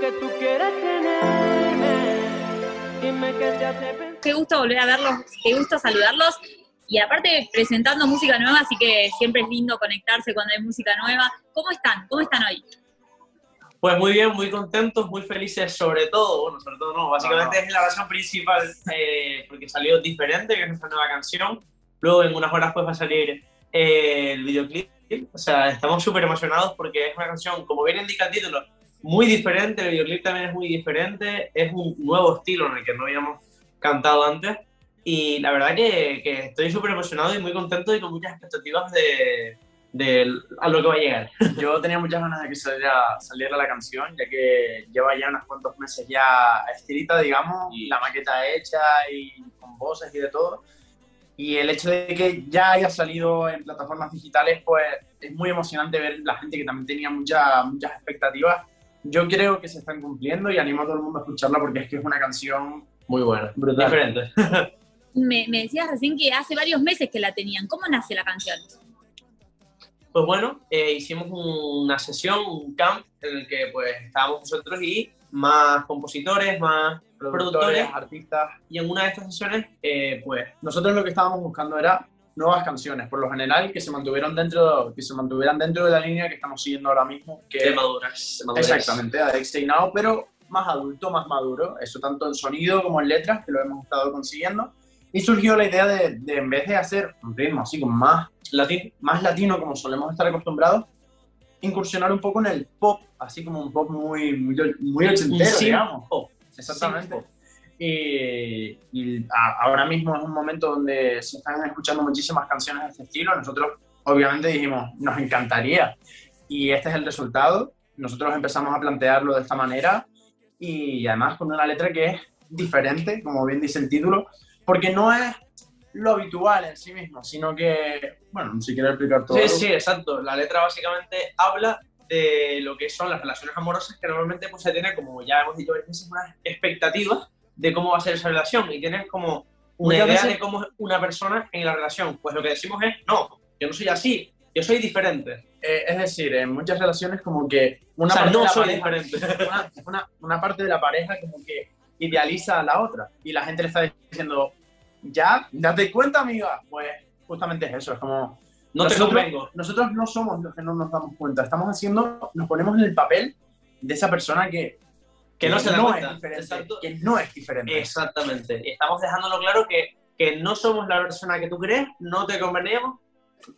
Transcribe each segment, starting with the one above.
que tú quieres tenerme. Dime qué te hace pensar. Qué gusto volver a verlos, qué gusto saludarlos. Y aparte presentando música nueva, así que siempre es lindo conectarse cuando hay música nueva. ¿Cómo están? ¿Cómo están hoy? Pues muy bien, muy contentos, muy felices, sobre todo, bueno, sobre todo no, básicamente No, no. es la razón principal, eh, porque salió diferente, que es nuestra nueva canción. Luego en unas horas pues va a salir eh, el videoclip. O sea, estamos súper emocionados porque es una canción, como bien indica el título, muy diferente, el videoclip también es muy diferente, es un nuevo estilo en el que no habíamos cantado antes. Y la verdad que, que estoy súper emocionado y muy contento y con muchas expectativas de, de a lo que va a llegar. Yo tenía muchas ganas de que saliera, saliera la canción, ya que lleva ya unos cuantos meses ya escrita, digamos, y la maqueta hecha y con voces y de todo. Y el hecho de que ya haya salido en plataformas digitales, pues es muy emocionante ver la gente que también tenía mucha- muchas expectativas. Yo creo que se están cumpliendo y animo a todo el mundo a escucharla porque es que es una canción Muy buena, Brutal. diferente. Me, me decías recién que hace varios meses que la tenían. ¿Cómo nace la canción? Pues bueno, eh, hicimos una sesión, un camp en el que pues estábamos nosotros y más compositores, más productores, productores. artistas. Y en una de estas sesiones, eh, pues Nosotros lo que estábamos buscando era nuevas canciones, por lo general, que se mantuvieran dentro, que se mantuvieran dentro de la línea que estamos siguiendo ahora mismo, que de maduras. de madurez. Exactamente, Alex Stay Now, pero más adulto, más maduro, eso tanto en sonido como en letras, que lo hemos estado consiguiendo. Y surgió la idea de, de, en vez de hacer un ritmo así como más, Latín. más latino, como solemos estar acostumbrados, incursionar un poco en el pop, así como un pop muy, muy, muy ochentero, Sí, digamos. pop. Exactamente. Sí, pop. Y, y a- ahora mismo es un momento donde se están escuchando muchísimas canciones de este estilo. Nosotros, obviamente, dijimos, nos encantaría. Y este es el resultado. Nosotros empezamos a plantearlo de esta manera y además con una letra que es diferente, como bien dice el título, porque no es lo habitual en sí mismo, sino que, bueno, si quieres explicar todo. Sí, sí, exacto. La letra básicamente habla de lo que son las relaciones amorosas que normalmente pues se tiene, como ya hemos dicho unas expectativas de cómo va a ser esa relación y tienes como una idea veces- de cómo es una persona en la relación. Pues lo que decimos es, no, yo no soy así, yo soy diferente. Eh, es decir, en muchas relaciones como que una o sea, parte de no la soy pareja- diferente. una, una- una parte de la pareja como que idealiza a la otra y la gente le está diciendo, ya, date cuenta, amiga. Pues justamente es eso, es como, No te Nosotros- convengo. nosotros no somos los que no nos damos cuenta, estamos haciendo, nos ponemos en el papel de esa persona que, Que no se da no cuenta. es diferente, Exacto. que no es diferente. Exactamente. Y estamos dejándolo claro que, que no somos la persona que tú crees, no te convenimos,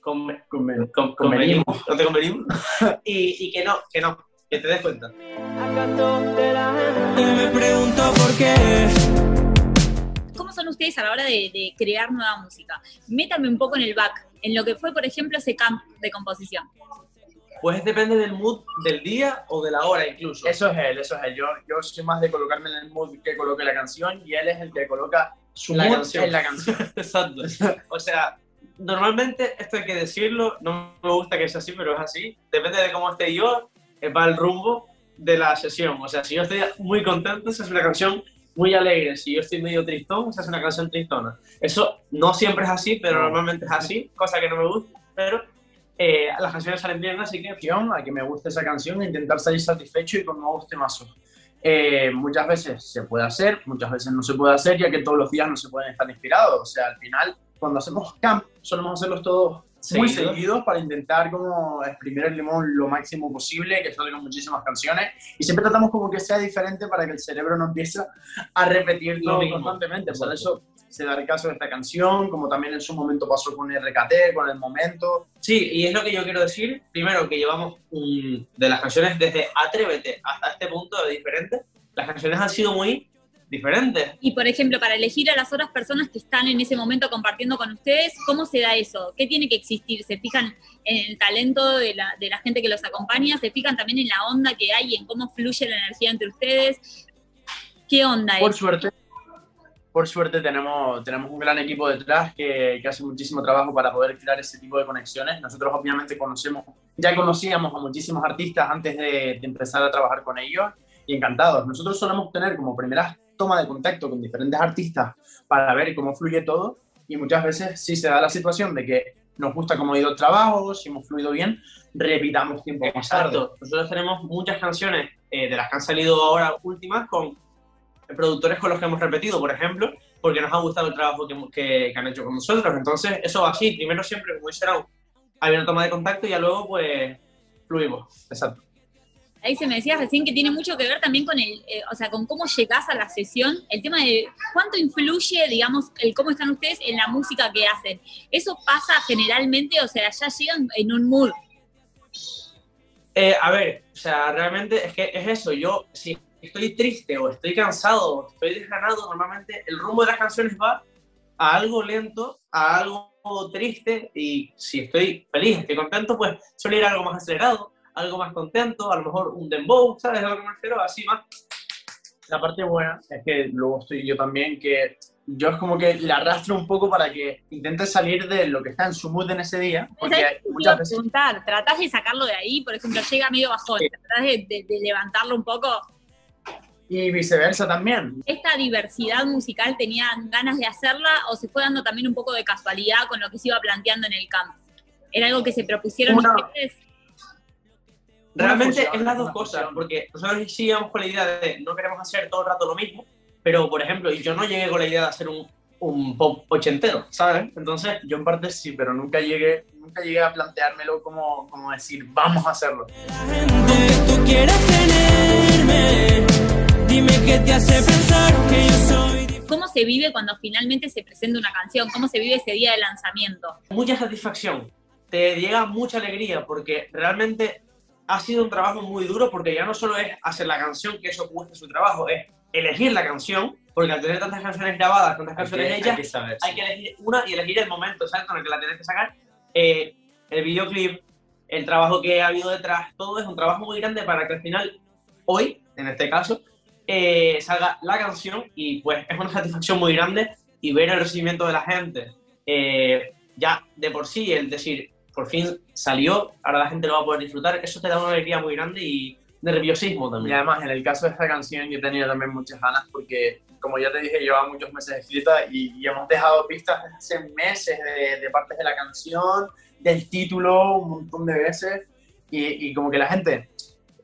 conve- Conven- con- Convenimos. convenimos, no te convenimos, y, y que no, que no, que te des cuenta. ¿Acaso te la Y me pregunto por qué. ¿Cómo son ustedes a la hora de, de crear nueva música? Métame un poco en el back, en lo que fue, por ejemplo, ese camp de composición. Pues depende del mood del día o de la hora incluso. Eso es él, eso es él. Yo, yo soy más de colocarme en el mood que coloque la canción y él es el que coloca su La mood canción. en la canción. Exacto. O sea, normalmente esto hay que decirlo, no me gusta que sea así, pero es así. Depende de cómo esté yo, eh, va el rumbo de la sesión. O sea, si yo estoy muy contento, esa es una canción muy alegre. Si yo estoy medio tristón, esa es una canción tristona. Eso no siempre es así, pero No. normalmente es así, cosa que no me gusta, pero eh, las canciones salen bien, así que canción, a que me guste esa canción intentar salir satisfecho y con nuevos temazos. Eh, muchas veces se puede hacer, muchas veces no se puede hacer, ya que todos los días no se pueden estar inspirados. O sea, al final, cuando hacemos camp, solemos hacerlos todos muy Seguidos. seguidos para intentar como exprimir el limón lo máximo posible, que salgan muchísimas canciones. Y siempre tratamos como que sea diferente para que el cerebro no empiece a repetirlo constantemente. Por eso se da el caso de esta canción, como también en su momento pasó con RKT, con el momento. Sí, y es lo que yo quiero decir. Primero, que llevamos un- de las canciones desde Atrévete hasta este punto de diferente. Las canciones han sido muy diferentes. Y, por ejemplo, para elegir a las otras personas que están en ese momento compartiendo con ustedes, ¿cómo se da eso? ¿Qué tiene que existir? ¿Se fijan en el talento de la, de la gente que los acompaña? ¿Se fijan también en la onda que hay, en cómo fluye la energía entre ustedes? ¿Qué onda Por es? suerte, por suerte tenemos, tenemos un gran equipo detrás que, que hace muchísimo trabajo para poder crear ese tipo de conexiones. Nosotros obviamente conocemos, ya conocíamos a muchísimos artistas antes de, de empezar a trabajar con ellos y encantados. Nosotros solemos tener como primera toma de contacto con diferentes artistas para ver cómo fluye todo y muchas veces sí se da la situación de que nos gusta cómo ha ido el trabajo, si hemos fluido bien, repitamos tiempo más tarde. Exacto. Nosotros tenemos muchas canciones eh, de las que han salido ahora últimas con productores con los que hemos repetido, por ejemplo, porque nos ha gustado el trabajo que, que- que han hecho con nosotros. Entonces, eso va así. Primero siempre, como dice hay una toma de contacto y ya luego, pues, fluimos. Exacto. Ahí se me decía recién que tiene mucho que ver también con el, eh, o sea, con cómo llegás a la sesión, el tema de cuánto influye, digamos, el cómo están ustedes en la música que hacen. Eso pasa generalmente, o sea, ya llegan en un mood. Eh, a ver, o sea, realmente es que es eso. Yo, si estoy triste o estoy cansado o estoy desganado, normalmente el rumbo de las canciones va a algo lento, a algo triste. Y si estoy feliz, estoy contento, pues suele ir a algo más acelerado, algo más contento, a lo mejor un dembow, ¿sabes a lo que me refiero? Así más. La parte buena es que luego estoy yo también, que yo es como que le arrastro un poco para que intente salir de lo que está en su mood en ese día, porque ¿Sabés qué te iba muchas veces... preguntar? ¿Tratás de sacarlo de ahí? Por ejemplo, llega medio bajón, Sí. ¿tratás de, de- de levantarlo un poco? Y viceversa también. ¿Esta diversidad musical tenían ganas de hacerla o se fue dando también un poco de casualidad con lo que se iba planteando en el campo? ¿Era algo que se propusieron Una- ustedes? Realmente fusión, es las dos cosas, porque nosotros sí íbamos con la idea de no queremos hacer todo el rato lo mismo, pero por ejemplo, yo no llegué con la idea de hacer un, un pop ochentero, ¿sabes? Entonces, Yo en parte sí, pero nunca llegué, nunca llegué a planteármelo como, como decir, vamos a hacerlo. gente tú quieres tenerme. Te hace pensar que yo soy. ¿Cómo se vive cuando finalmente se presenta una canción? ¿Cómo se vive ese día de lanzamiento? mucha satisfacción, te llega mucha alegría, porque realmente ha sido un trabajo muy duro, porque ya no solo es hacer la canción, que eso cuesta su trabajo, es elegir la canción, porque al tener tantas canciones grabadas, tantas canciones hechas, saber. hay que elegir una y elegir el momento exacto en el que la tienes que sacar. Eh, el videoclip, el trabajo que ha habido detrás, todo es un trabajo muy grande para que al final, hoy, en este caso, eh, salga la canción y pues es una satisfacción muy grande y ver el recibimiento de la gente. eh, ya de por sí, el decir, por fin salió, ahora la gente lo va a poder disfrutar, eso te da una alegría muy grande y nerviosismo Y también. además, en el caso de esta canción, yo tenido también muchas ganas porque, como ya te dije, llevaba muchos meses escrita y, y hemos dejado pistas desde hace meses de, de partes de la canción, del título, un montón de veces. Y, y como que la gente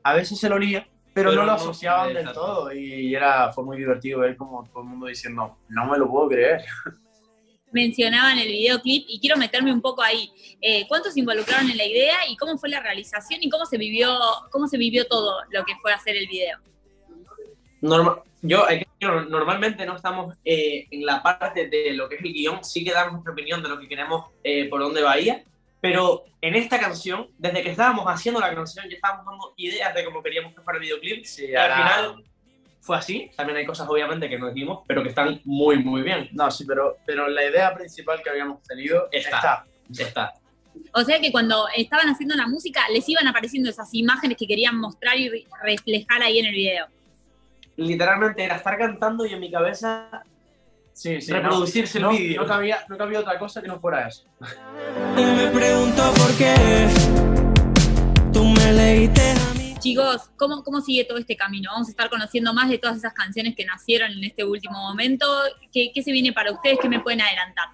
a veces se lo olía, pero, Pero no lo no, asociaban del exacto. todo. Y era, fue muy divertido ver como todo el mundo diciendo, no me lo puedo creer. Mencionaban el videoclip y quiero meterme un poco ahí. Eh, ¿Cuántos se involucraron en la idea y cómo fue la realización y cómo se vivió, cómo se vivió todo lo que fue hacer el video? Norma- yo normalmente no estamos eh, en la parte de lo que es el guion, sí que damos nuestra opinión de lo que queremos, eh, por dónde va a ir, pero en esta canción, desde que estábamos haciendo la canción, ya estábamos dando ideas de cómo queríamos que fuera el videoclip, y al final fue así, también hay cosas obviamente que no dijimos, pero que están muy, muy bien. No, sí, pero, pero la idea principal que habíamos tenido Está. está. Está. O sea que cuando estaban haciendo la música les iban apareciendo esas imágenes que querían mostrar y re- reflejar ahí en el video. Literalmente era estar cantando y en mi cabeza Sí, sí, reproducirse no, el vídeo. No cabía, no cabía otra cosa que no fuera eso. Y me pregunto por qué tú me leíste a mí. Chicos, ¿cómo, ¿cómo sigue todo este camino? Vamos a estar conociendo más de todas esas canciones que nacieron en este último momento. ¿Qué, qué se viene para ustedes? ¿Qué me pueden adelantar?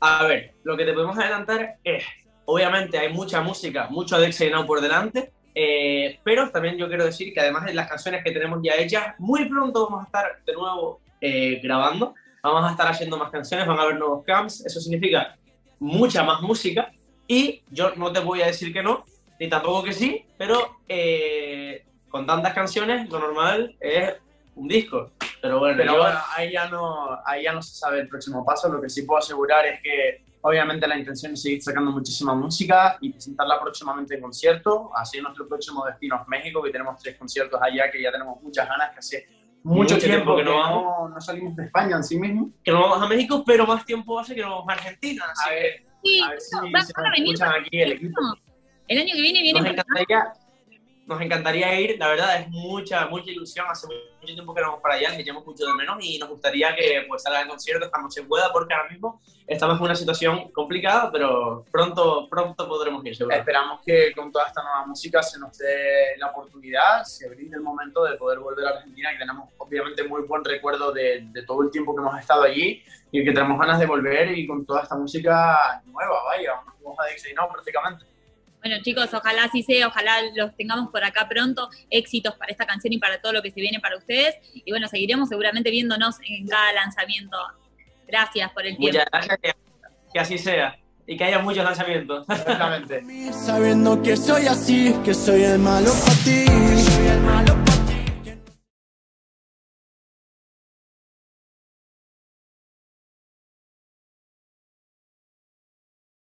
A ver, lo que te podemos adelantar es, obviamente hay mucha música, mucho Alexa y Now por delante, eh, pero también yo quiero decir que además de las canciones que tenemos ya hechas, muy pronto vamos a estar de nuevo eh, grabando, vamos a estar haciendo más canciones, van a haber nuevos camps, eso significa mucha más música y yo no te voy a decir que no, ni tampoco que sí, pero eh, con tantas canciones lo normal es un disco. Pero bueno, Pero yo- bueno, ahí ya, no, ahí ya no se sabe el próximo paso. Lo que sí puedo asegurar es que obviamente la intención es seguir sacando muchísima música y presentarla próximamente en concierto. Así nuestro próximo destino es México, que tenemos tres conciertos allá, que ya tenemos muchas ganas, que hace mucho, Mucho tiempo, tiempo que que no vamos. no salimos de España en sí mismo. que no vamos a México, pero más tiempo hace que no vamos a Argentina. Así A que ver, Sí, a ver si no, van, se van a venir escuchan para aquí el equipo. El año que viene viene nos encantaría, nos encantaría ir, la verdad es mucha, mucha ilusión, hace mucho tiempo que vamos para allá, nos echamos mucho de menos y nos gustaría que pues salga el concierto esta noche pueda porque ahora mismo estamos en una situación complicada, pero pronto, pronto podremos ir, seguro. Esperamos que con toda esta nueva música se nos dé la oportunidad, se brinde el momento de poder volver a Argentina, que tenemos obviamente muy buen recuerdo de, de todo el tiempo que hemos estado allí y que tenemos ganas de volver y con toda esta música nueva, vaya, vamos a decir, no, prácticamente. Bueno, chicos, ojalá así sea, ojalá los tengamos por acá pronto. Éxitos para esta canción y para todo lo que se viene para ustedes. Y bueno, seguiremos seguramente viéndonos en cada lanzamiento. Gracias por el tiempo. Muchas gracias, que, que así sea. Y que haya muchos lanzamientos. Exactamente. Sabiendo que soy así, que soy el malo para ti.